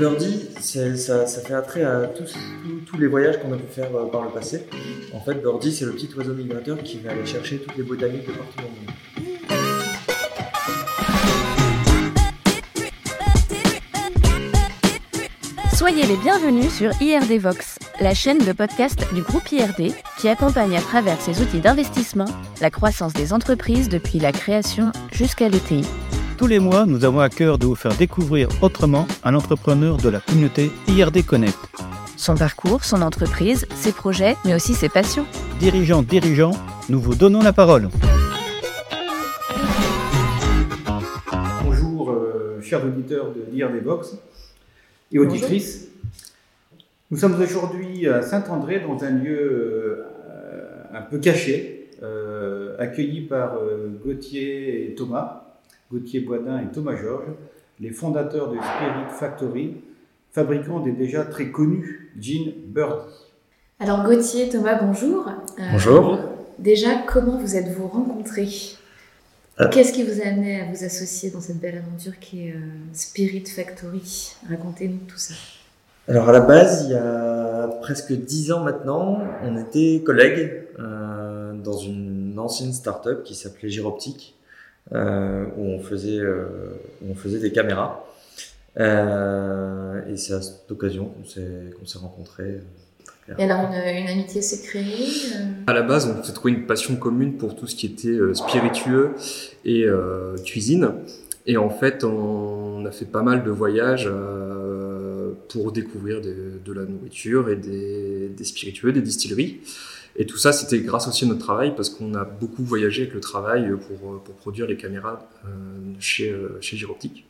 Birdie, ça, fait attrait à tous, tous, les voyages qu'on a pu faire euh, par le passé. En fait, Birdie, c'est le petit oiseau migrateur qui va aller chercher toutes les botaniques de partout dans le monde. Soyez les bienvenus sur IRD Vox, la chaîne de podcast du groupe IRD qui accompagne à travers ses outils d'investissement la croissance des entreprises depuis la création jusqu'à l'ETI. Tous les mois, nous avons à cœur de vous faire découvrir autrement un entrepreneur de la communauté IRD Connect. Son parcours, son entreprise, ses projets, mais aussi ses passions. Dirigeants, dirigeants, nous vous donnons la parole. Bonjour, euh, chers auditeurs de l'IRD Vox et auditrices. Nous sommes aujourd'hui à Saint-André dans un lieu euh, un peu caché, euh, accueilli par Gauthier et Thomas. Gauthier Boisdin et Thomas Georges, les fondateurs de Spirit Factory, fabricant des déjà très connus jeans Birdie. Alors Gauthier, Thomas, bonjour. Euh, bonjour. Déjà, comment vous êtes-vous rencontrés? Euh. Qu'est-ce qui vous a amené à vous associer dans cette belle aventure qui est euh, Spirit Factory? Racontez-nous tout ça. Alors à la base, il y a presque dix ans maintenant, on était collègues dans une ancienne start-up qui s'appelait Giroptique euh, où on faisait euh, où on faisait des caméras. Euh, et c'est à cette occasion qu'on s'est qu'on s'est rencontrés. Et alors une, une amitié s'est créée À la base, on s'est trouvé une passion commune pour tout ce qui était spiritueux et euh, cuisine. Et en fait, on a fait pas mal de voyages euh, pour découvrir de, de, la nourriture et des, des spiritueux, des distilleries. Et tout ça, c'était grâce aussi à notre travail parce qu'on a beaucoup voyagé avec le travail pour, pour produire les caméras euh, chez, euh, chez Giroptique.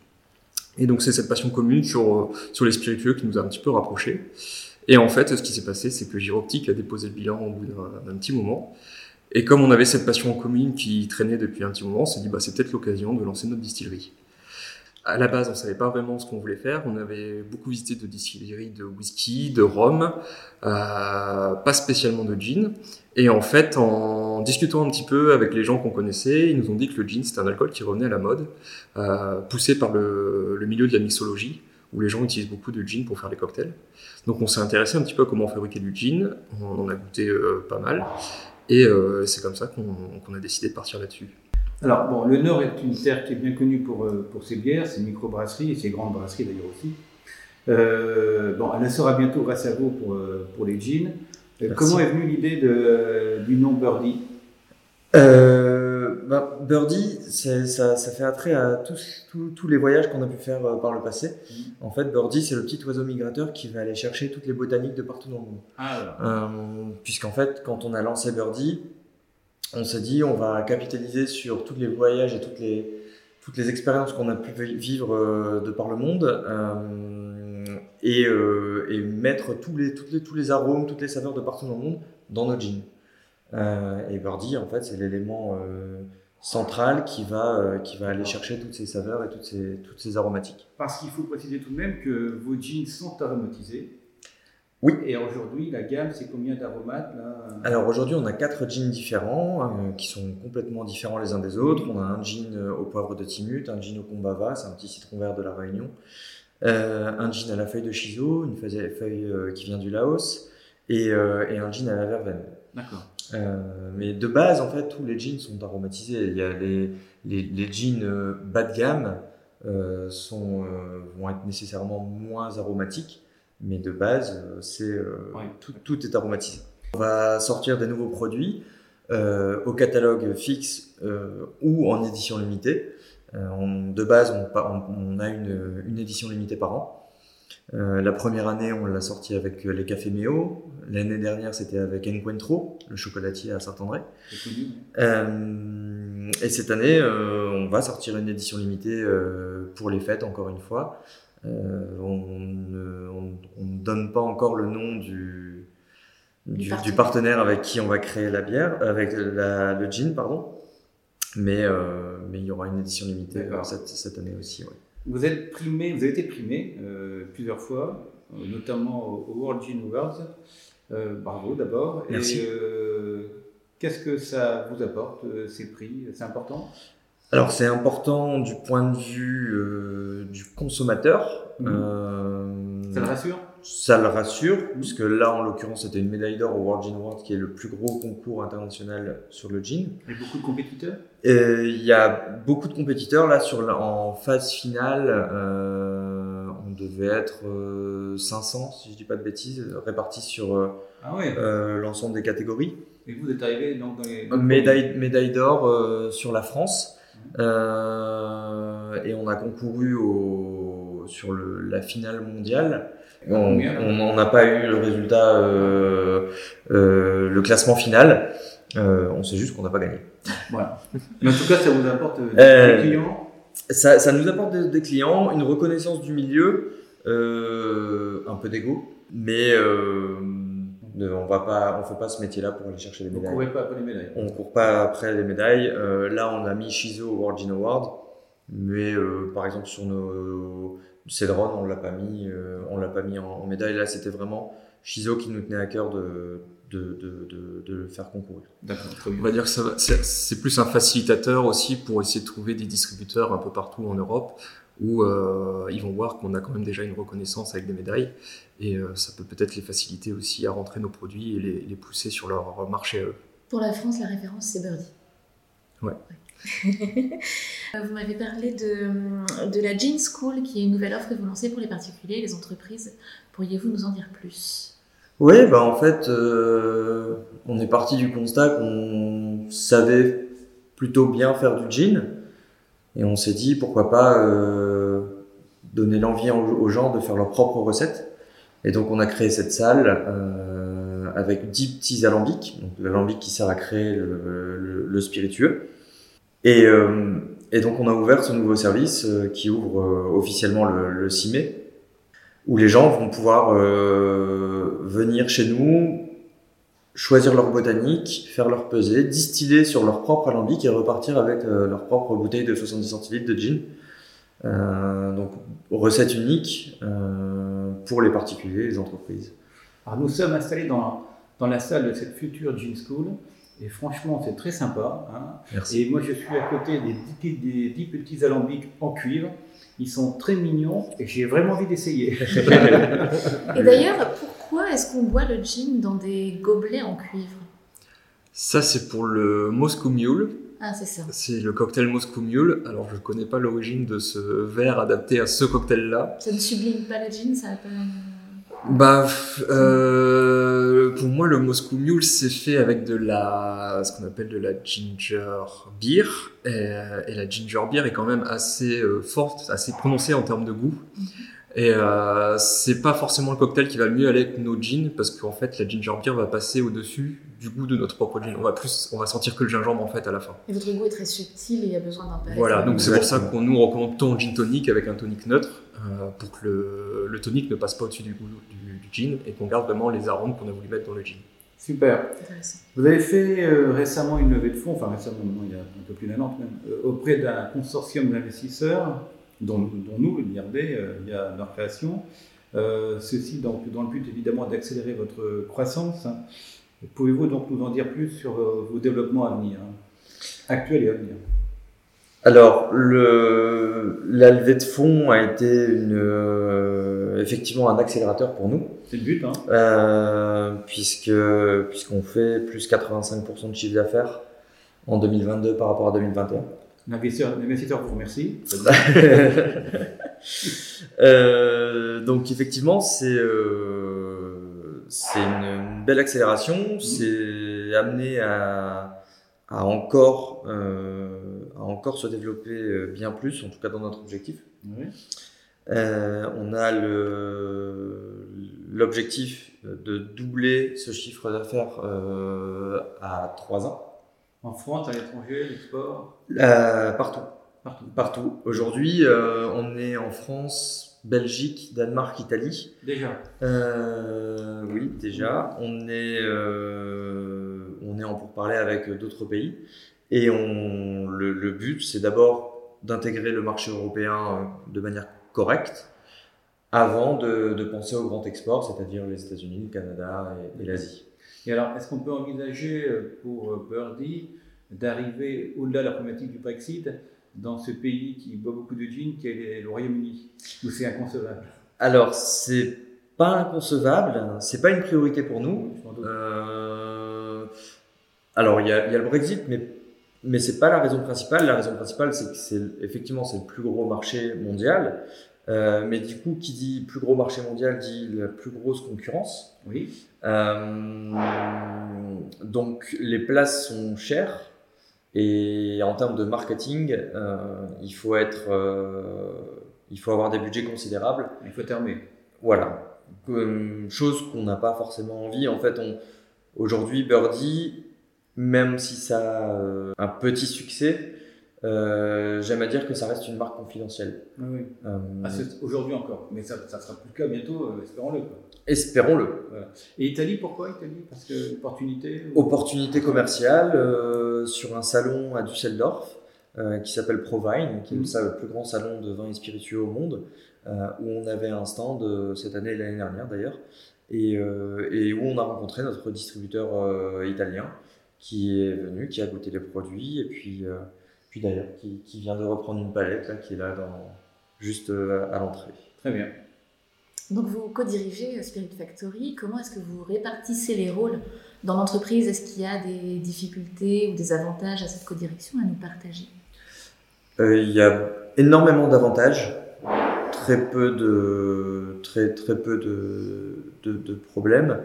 Et donc, c'est cette passion commune sur, sur les spiritueux qui nous a un petit peu rapprochés. Et en fait, ce qui s'est passé, c'est que Giroptique a déposé le bilan au bout d'un petit moment. Et comme on avait cette passion en commune qui traînait depuis un petit moment, on s'est dit, bah, c'est peut-être l'occasion de lancer notre distillerie à la base, on savait pas vraiment ce qu'on voulait faire. On avait beaucoup visité de distilleries de whisky, de rhum, euh, pas spécialement de gin. Et en fait, en discutant un petit peu avec les gens qu'on connaissait, ils nous ont dit que le gin c'était un alcool qui revenait à la mode, euh, poussé par le, milieu de la mixologie, où les gens utilisent beaucoup de gin pour faire des cocktails. Donc on s'est intéressé un petit peu à comment fabriquer du gin. On en a goûté euh, pas mal, et c'est comme ça qu'on a décidé de partir là-dessus. Alors, bon, le Nord est une terre qui est bien connue pour, euh, pour ses bières, ses micro-brasseries et ses grandes brasseries d'ailleurs aussi. Euh, bon, elle sera bientôt grâce à vous pour, euh, pour les jeans. comment est venue l'idée du nom Birdie? Bah, Birdie, ça, ça, fait attrait à tous, tous, les voyages qu'on a pu faire par le passé. Mm. En fait, Birdie, c'est le petit oiseau migrateur qui va aller chercher toutes les botaniques de partout dans le monde. Ah, Puisqu'en fait, quand on a lancé Birdie, on s'est dit on va capitaliser sur tous les voyages et toutes les, toutes les expériences qu'on a pu vivre euh, de par le monde euh, et, euh, et, mettre tous les, les, tous les arômes, toutes les saveurs de partout dans le monde dans nos jeans. et Birdie, en fait, c'est l'élément central qui va, qui va aller chercher toutes ces saveurs et toutes ces, toutes ces aromatiques. Parce qu'il faut préciser tout de même que vos jeans sont aromatisés. Oui. Et aujourd'hui, la gamme, c'est combien d'aromates Alors aujourd'hui, on a quatre jeans différents euh, qui sont complètement différents les uns des autres. On a un jean euh, au poivre de Timut, un jean au Kumbava, c'est un petit citron vert de la Réunion, euh, un jean à la feuille de Shiso, une feuille, qui vient du Laos, et, et, un jean à la verveine. D'accord. mais de base, en fait, tous les jeans sont aromatisés. Il y a les, les, les jeans bas de gamme sont, vont être nécessairement moins aromatiques mais de base, euh, c'est euh, tout, tout, est aromatisé. On va sortir des nouveaux produits euh, au catalogue fixe ou en édition limitée. de base, on, on a une, une, édition limitée par an. la première année, on l'a sorti avec les cafés Méo. L'année dernière, c'était avec Encuentro, le chocolatier à Saint-André. et cette année, on va sortir une édition limitée pour les fêtes, encore une fois, on donne pas encore le nom du, du, partenaire. avec qui on va créer la bière, avec la, le gin, pardon. Mais, euh, mais il y aura une édition limitée euh, cette, cette, année aussi. Vous êtes primé, vous avez été primé plusieurs fois, notamment au, World Gin Awards. bravo d'abord. Merci. Qu'est-ce que ça vous apporte, ces prix? C'est important? Alors c'est important du point de vue du consommateur. Mhm. Ça le rassure? Ça le rassure, puisque là, en l'occurrence, c'était une médaille d'or au World Gin Award, qui est le plus gros concours international sur le gin. Et beaucoup de compétiteurs? Il y a beaucoup de compétiteurs. Là, sur en phase finale, euh, on devait être 500, euh, si je dis pas de bêtises, répartis sur euh, ah l'ensemble des catégories. Et vous êtes arrivé donc dans les... Médaille, médaille d'or sur la France. et on a concouru au, sur le, la finale mondiale. On n'a pas eu le résultat, euh, euh, le classement final. Euh, on sait juste qu'on n'a pas gagné. Voilà. Mais en tout cas, ça vous apporte des clients ça, ça, nous apporte des, clients, une reconnaissance du milieu, un peu d'ego, mais on va pas, on fait pas ce métier-là pour aller chercher des médailles. On court pas après les médailles. On court pas après les médailles. là, on a mis Shizo au World Gin Award, mais par exemple sur nos Cédron, on l'a pas mis, euh, on l'a pas mis en, médaille. Là, c'était vraiment Shizo qui nous tenait à cœur de, de, de, de, le faire concourir. D'accord. On va dire que c'est plus un facilitateur aussi pour essayer de trouver des distributeurs un peu partout en Europe où euh, ils vont voir qu'on a quand même déjà une reconnaissance avec des médailles et euh, ça peut peut-être les faciliter aussi à rentrer nos produits et les, les pousser sur leur marché à eux. Pour la France, la référence c'est Birdie. Ouais. vous m'avez parlé de, de la Jean School, qui est une nouvelle offre que vous lancez pour les particuliers et les entreprises. Pourriez-vous nous en dire plus? Oui, bah en fait, euh, on est parti du constat qu'on savait plutôt bien faire du jean. Et on s'est dit, pourquoi pas euh, donner l'envie aux gens de faire leurs propres recettes. Et donc on a créé cette salle euh, avec 10 petits alambics. Donc l'alambic qui sert à créer le spiritueux. Et, euh, et, donc on a ouvert ce nouveau service euh, qui ouvre euh, officiellement le, le, 6 mai, où les gens vont pouvoir venir chez nous, choisir leur botanique, faire leur pesée, distiller sur leur propre alambic et repartir avec leur propre bouteille de 70 centilitres de gin. Euh, donc recette unique euh, pour les particuliers, les entreprises. Alors nous sommes installés dans, dans la salle de cette future Gin School et franchement, c'est très sympa. Hein. Et moi, je suis à côté des dix, petits alambics en cuivre. Ils sont très mignons et j'ai vraiment envie d'essayer. et d'ailleurs, pourquoi est-ce qu'on boit le gin dans des gobelets en cuivre? Ça, c'est pour le Moscow Mule. Ah, c'est ça. C'est le cocktail Moscow Mule. Alors, je ne connais pas l'origine de ce verre adapté à ce cocktail-là. Ça ne sublime pas le gin, ça pas... Bah, euh, pour moi, le Moscow Mule, c'est fait avec de la, ce qu'on appelle de la ginger beer. Et, et, la ginger beer est quand même assez euh, forte, assez prononcée en termes de goût. Et euh, c'est pas forcément le cocktail qui va le mieux aller avec nos jeans parce qu'en fait la ginger beer va passer au-dessus du goût de notre propre gin. On va plus, on va sentir que le gingembre en fait à la fin. Et votre goût est très subtil et il y a besoin d'un Voilà, donc c'est pour ça qu'on nous recommande ton gin tonic avec un tonic neutre pour que le, le, tonic ne passe pas au-dessus du goût du, du gin et qu'on garde vraiment les arômes qu'on a voulu mettre dans le gin. Super. Vous avez fait euh, récemment une levée de fonds, enfin récemment, il y a un peu plus d'un an même, euh, auprès d'un consortium d'investisseurs dont, nous, l'IRD, euh, il y a leur création. Euh, ceci dans le but évidemment d'accélérer votre croissance. Pouvez-vous donc nous en dire plus sur vos développements à venir, hein, actuels et à venir? Alors, le, la levée de fonds a été une, euh, effectivement un accélérateur pour nous. C'est le but, hein euh, puisque puisqu'on fait plus 85% de chiffre d'affaires en 2022 par rapport à 2021. L'investisseur vous remercie. euh, donc effectivement, c'est euh, c'est une, belle accélération. Mmh. C'est amené à, à encore euh, à encore se développer euh, bien plus, en tout cas dans notre objectif. Oui. Euh, on a l'objectif de doubler ce chiffre d'affaires euh, à 3 ans. En France, à l'étranger, l'export? Euh, Partout. Partout. Partout. Aujourd'hui, on est en France, Belgique, Danemark, Italie. Déjà? Oui, déjà. On est, on est en pourparlers avec d'autres pays. Et on, le, le but, c'est d'abord d'intégrer le marché européen de manière correcte avant de, de penser au grand export, c'est-à-dire les États-Unis, le Canada et, et l'Asie. Et alors, est-ce qu'on peut envisager euh, pour euh, Birdie d'arriver au-delà de la problématique du Brexit dans ce pays qui boit beaucoup de gin, qui est le Royaume-Uni Ou c'est inconcevable? Alors, c'est pas inconcevable, c'est pas une priorité pour nous. Euh, alors, il y, a, le Brexit, mais, mais c'est pas la raison principale. La raison principale, c'est que c'est effectivement c'est le plus gros marché mondial. Euh, mais du coup, qui dit plus gros marché mondial dit la plus grosse concurrence. Oui. Euh, donc les places sont chères et en termes de marketing, euh, il faut être, il faut avoir des budgets considérables. Il faut terminer. Voilà. chose qu'on n'a pas forcément envie. En fait, on, aujourd'hui, Birdie, même si ça a un petit succès, euh, j'aime à dire que ça reste une marque confidentielle. Oui, euh, ah, Aujourd'hui encore, mais ça, ça sera plus le cas bientôt, euh, espérons-le. Espérons-le. Et Italie, pourquoi Italie? Parce que opportunité Opportunité commerciale sur un salon à Düsseldorf qui s'appelle Provine, qui est mm. le plus grand salon de vin et spiritueux au monde, où on avait un stand cette année et l'année dernière d'ailleurs, et, et, où on a rencontré notre distributeur italien qui est venu, qui a goûté les produits, et puis puis d'ailleurs qui, qui, vient de reprendre une palette là, qui est là dans, juste euh, à l'entrée. Très bien. Donc vous co-dirigez euh, Spirit Factory. Comment est-ce que vous répartissez les rôles dans l'entreprise? Est-ce qu'il y a des difficultés ou des avantages à cette co-direction à nous partager? Euh, Il y a énormément d'avantages, très peu de, très, très peu de, de, de problèmes.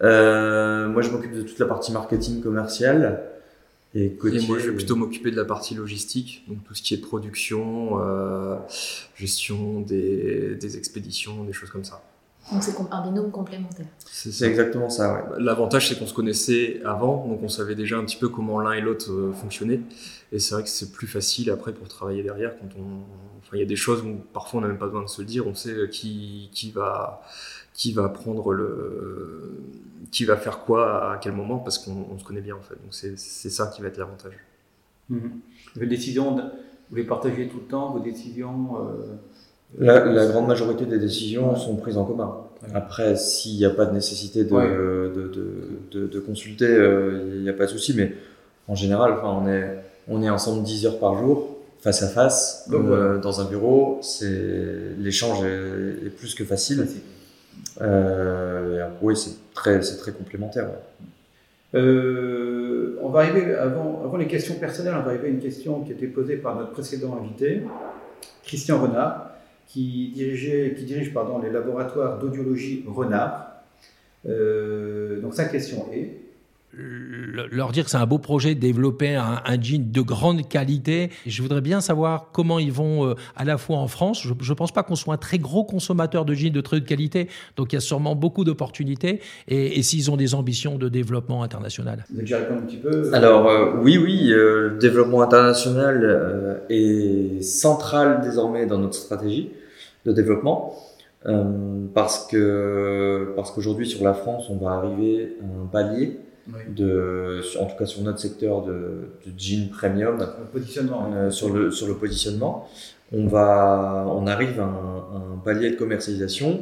moi, je m'occupe de toute la partie marketing commerciale. Et, moi, je vais plutôt m'occuper de la partie logistique, donc tout ce qui est production, euh, gestion des, des, expéditions, des choses comme ça. Donc c'est un binôme complémentaire. C'est exactement ça, ouais. L'avantage, c'est qu'on se connaissait avant, donc on savait déjà un petit peu comment l'un et l'autre euh, fonctionnaient. Et c'est vrai que c'est plus facile après pour travailler derrière quand on. Enfin, il y a des choses où parfois on n'a même pas besoin de se le dire, on sait qui, qui va qui va prendre le qui va faire quoi à quel moment parce qu'on se connaît bien en fait donc c'est ça qui va être l'avantage vos décisions vous les partagez tout le temps vos décisions euh, la, grande majorité des décisions sont prises en commun. Après s'il n'y a pas de nécessité de, de, de, consulter euh, il n'y a pas de souci mais en général enfin on est on est ensemble 10 heures par jour face à face euh, dans un bureau. C'est l'échange est, plus que facile. Euh, oui, c'est très, c'est très complémentaire. On va arriver, avant, avant les questions personnelles, on va arriver à une question qui a été posée par notre précédent invité, Christian Renard, qui, dirigeait, qui dirige les laboratoires d'audiologie Renard. Euh, donc sa question est leur dire que c'est un beau projet de développer un, jean de grande qualité. Je voudrais bien savoir comment ils vont euh, à la fois en France. Je ne pense pas qu'on soit un très gros consommateur de jeans de très haute qualité, donc il y a sûrement beaucoup d'opportunités. Et, s'ils ont des ambitions de développement international. Déjà un petit peu Alors euh, oui, oui, euh, le développement international est central désormais dans notre stratégie de développement. parce que parce qu'aujourd'hui sur la France, on va arriver à un palier de, en tout cas sur notre secteur de, de jean premium, positionnement, euh, sur, le, sur le positionnement, on, va, on arrive à un, palier de commercialisation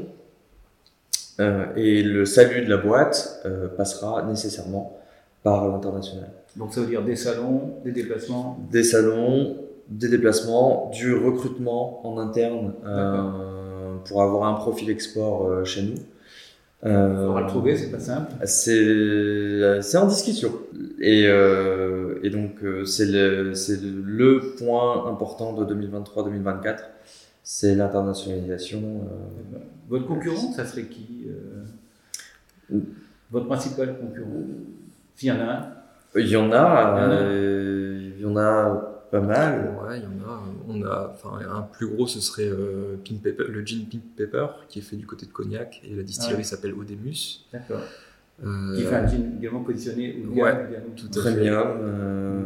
euh, et le salut de la boîte euh, passera nécessairement par l'international. Donc ça veut dire des salons, des déplacements. Des salons, des déplacements, du recrutement en interne pour avoir un profil export chez nous. Euh, on va le trouver, c'est pas simple. C'est en discussion. Et, euh, et donc, euh, c'est le, le point important de 2023-2024, c'est l'internationalisation. Euh. Votre concurrent, ça serait qui Votre principal concurrent? S'il y en a un Il y en a. Il y en a pas mal. Ouais, il y en a. On a, enfin, un plus gros, ce serait euh, Pink Pepper, le gin Pink Pepper, qui est fait du côté de Cognac, et la distillerie s'appelle Odemus. D'accord. Euh, qui fait un gin également positionné au ouais, tout premium. Euh.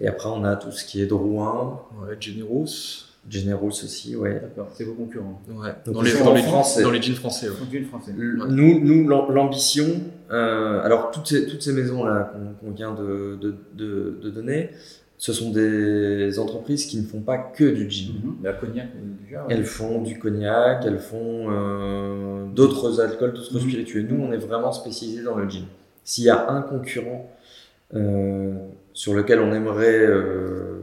Et après, on a tout ce qui est Drouin. Ouais, Generous. Generous aussi, ouais. D'accord, c'est vos concurrents. Ouais. dans, les, dans, les, français. dans les jeans français. Ouais. français. Nous, nous l'ambition, euh, alors toutes ces, toutes ces maisons-là qu'on vient de, de, de, de donner, ce sont des entreprises qui ne font pas que du gin. Mhm. La cognac, déjà. Elles font du cognac, elles font euh, d'autres alcools, d'autres mhm. spiritueux. Nous, on est vraiment spécialisé dans le gin. S'il y a un concurrent euh, sur lequel on aimerait euh,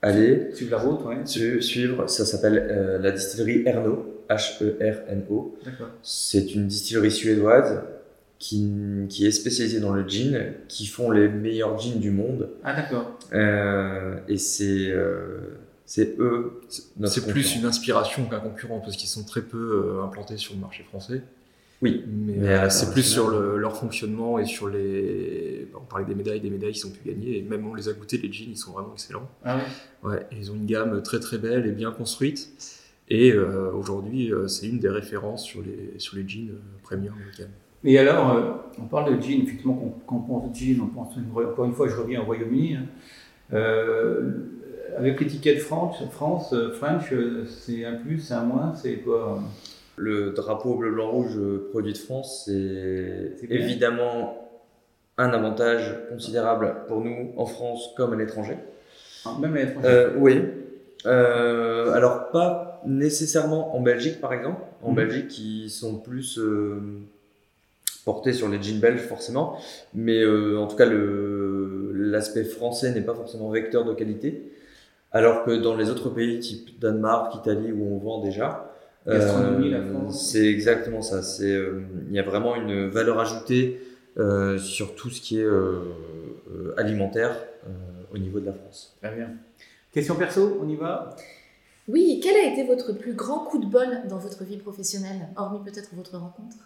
aller. Suivre la route, ouais. Suivre, ça s'appelle la distillerie Erno, H-E-R-N-O. D'accord. C'est une distillerie suédoise qui, qui, est spécialisée dans le gin, qui font les meilleurs jeans du monde. Ah d'accord. et c'est c'est eux. C'est plus une inspiration qu'un concurrent parce qu'ils sont très peu implantés sur le marché français. Oui, mais, euh, c'est plus sur leur fonctionnement et sur les. On parlait des médailles, des médailles qui ont pu gagner, et même on les a goûtés, les jeans, ils sont vraiment excellents. Ah ouais Ouais, ils ont une gamme très très belle et bien construite. Et euh, aujourd'hui, euh, c'est une des références sur les, sur les jeans premium gamme. Et alors, on parle de jeans, effectivement, quand, on pense jeans, on pense, encore une fois, je reviens au Royaume-Uni. Hein. avec l'étiquette France, France, French, c'est un plus, c'est un moins, c'est quoi le drapeau bleu, blanc, rouge produit de France, c'est évidemment un avantage considérable pour nous en France comme à l'étranger. Ah, même à l'étranger euh, Oui. Euh, alors, pas nécessairement en Belgique, par exemple. En mhm. Belgique, ils sont plus euh, portés sur les jeans belges, forcément. Mais en tout cas, l'aspect français n'est pas forcément vecteur de qualité. Alors que dans les autres pays, type Danemark, Italie, où on vend déjà, euh, c'est exactement ça. C'est, euh, il y a vraiment une valeur ajoutée euh, sur tout ce qui est alimentaire au niveau de la France. Très bien. Question perso, on y va? Oui, quel a été votre plus grand coup de bol dans votre vie professionnelle, hormis peut-être votre rencontre?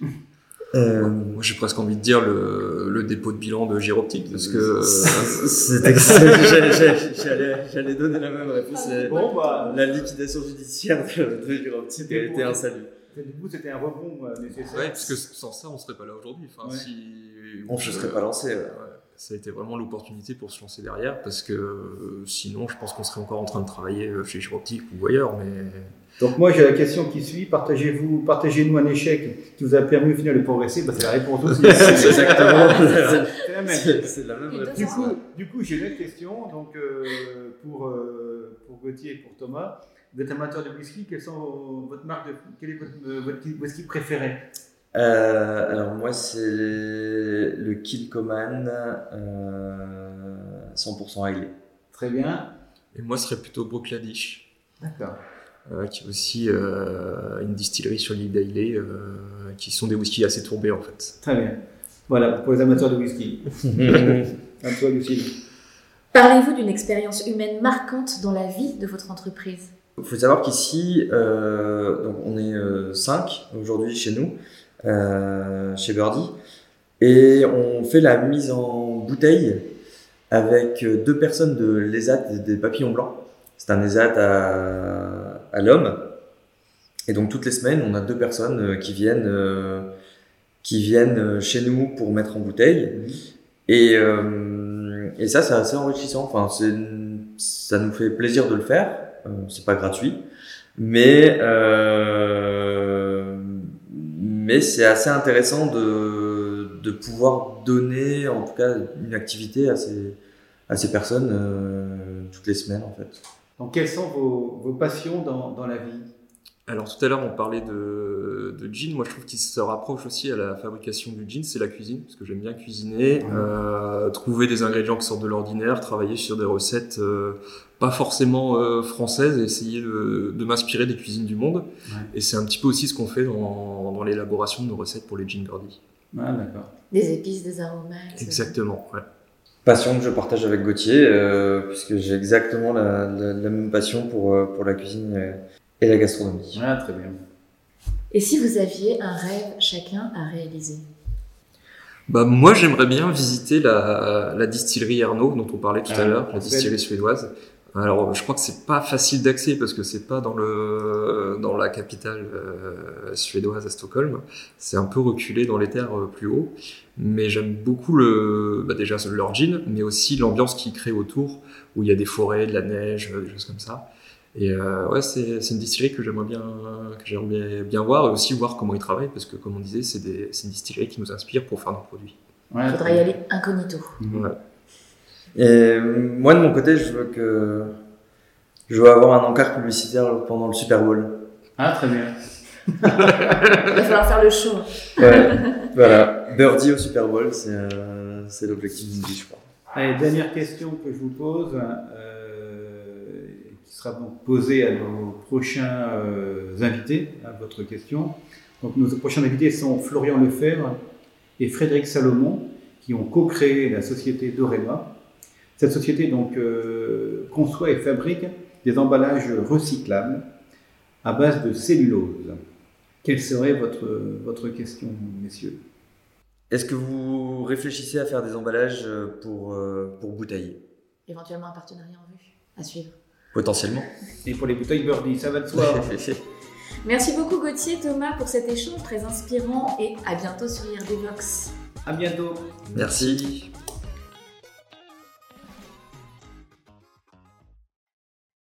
euh, Moi, j'ai presque envie de dire le, le, dépôt de bilan de Giroptique, parce que j'allais donner la même réponse. Bon, bah, la liquidation judiciaire de, de Giroptique a été un salut. Du coup, c'était un rebond euh, nécessaire. Ouais, parce que sans ça, on serait pas là aujourd'hui. Enfin, si on ne serait pas lancé. Ouais. Ça a été vraiment l'opportunité pour se lancer derrière, parce que euh, sinon, je pense qu'on serait encore en train de travailler chez Giroptique ou ailleurs, mais donc moi j'ai la question qui suit, partagez-vous, partagez-nous un échec qui vous a permis au final de progresser, bah, c'est la réponse aussi. c'est exactement c'est la même. C'est la même réponse. Du coup, du coup j'ai une autre question, donc euh, pour, euh, pour Gauthier et pour Thomas. Vous êtes amateur de whisky, quelles sont votre marque de, quel est votre, euh, votre whisky préféré? Alors moi c'est le Kilcoman 100% réglé. Très bien. Et moi ce serait plutôt Brookladish. D'accord. Euh, qui est aussi euh, une distillerie sur l'île d'Ailey, euh, qui sont des whiskies assez tourbés en fait. Très bien. Voilà, pour les amateurs de whisky. à toi, Lucie. Parlez-vous d'une expérience humaine marquante dans la vie de votre entreprise? Il faut savoir qu'ici, on est 5 aujourd'hui chez nous, chez Birdie, et on fait la mise en bouteille avec deux personnes de l'ESAT, des papillons blancs. C'est un ESAT à à l'homme. Et donc toutes les semaines, on a deux personnes euh, qui viennent, euh, qui viennent euh, chez nous pour mettre en bouteille. Mhm. Et, et ça, c'est assez enrichissant. Enfin, ça nous fait plaisir de le faire. c'est pas gratuit, mais mais c'est assez intéressant de, de pouvoir donner, en tout cas, une activité à ces, à ces personnes toutes les semaines, en fait. Donc, quelles sont vos, vos passions dans, dans, la vie? Alors tout à l'heure on parlait de, de jean, moi je trouve qu'il se rapproche aussi à la fabrication du jean, c'est la cuisine, parce que j'aime bien cuisiner, euh, trouver des ingrédients qui sortent de l'ordinaire, travailler sur des recettes euh, pas forcément euh, françaises, essayer de, de m'inspirer des cuisines du monde. Et c'est un petit peu aussi ce qu'on fait dans, dans l'élaboration de nos recettes pour les jeans Gordy. Ah d'accord. Des épices, des aromates. Exactement, ouais passion que je partage avec Gauthier, euh, puisque j'ai exactement la, même passion pour, euh, pour la cuisine et la gastronomie. Ah, très bien. Et si vous aviez un rêve chacun à réaliser? Bah, Moi, j'aimerais bien visiter la, la distillerie Ernaud, dont on parlait tout à ah, l'heure, la distillerie suédoise. Alors, je crois que c'est pas facile d'accès parce que c'est pas dans le dans la capitale euh, suédoise à Stockholm. C'est un peu reculé dans les terres plus haut mais j'aime beaucoup le, bah déjà leur jean, mais aussi l'ambiance qu'ils créent autour, où il y a des forêts, de la neige, des choses comme ça. Et euh, ouais, c'est, une distillerie que j'aimerais bien, que j'aimerais bien voir, et aussi voir comment ils travaillent, parce que comme on disait, c'est, des, c'est une distillerie qui nous inspire pour faire nos produits. Il faudrait y aller incognito. Ouais. Et moi, de mon côté, je veux que je veux avoir un encart publicitaire pendant le Super Bowl. Ah, très bien. Il va falloir faire le show. Ouais, voilà. Birdie au Super Bowl, c'est l'objectif d'une vie, je crois. Allez, dernière question que je vous pose. Euh, qui sera donc posée à nos prochains invités, à votre question. Donc nos prochains invités sont Florian Lefebvre et Frédéric Salomon, qui ont co-créé la société Dorema. Cette société donc conçoit et fabrique des emballages recyclables à base de cellulose. Quelle serait votre, votre question, messieurs? Est-ce que vous réfléchissez à faire des emballages pour, pour bouteilles? Éventuellement un partenariat en vue à suivre. Potentiellement. Et pour les bouteilles Birdie, ça va de soi. Merci beaucoup Gauthier, Thomas pour cet échange très inspirant et à bientôt sur IRD Vox. À bientôt. Merci.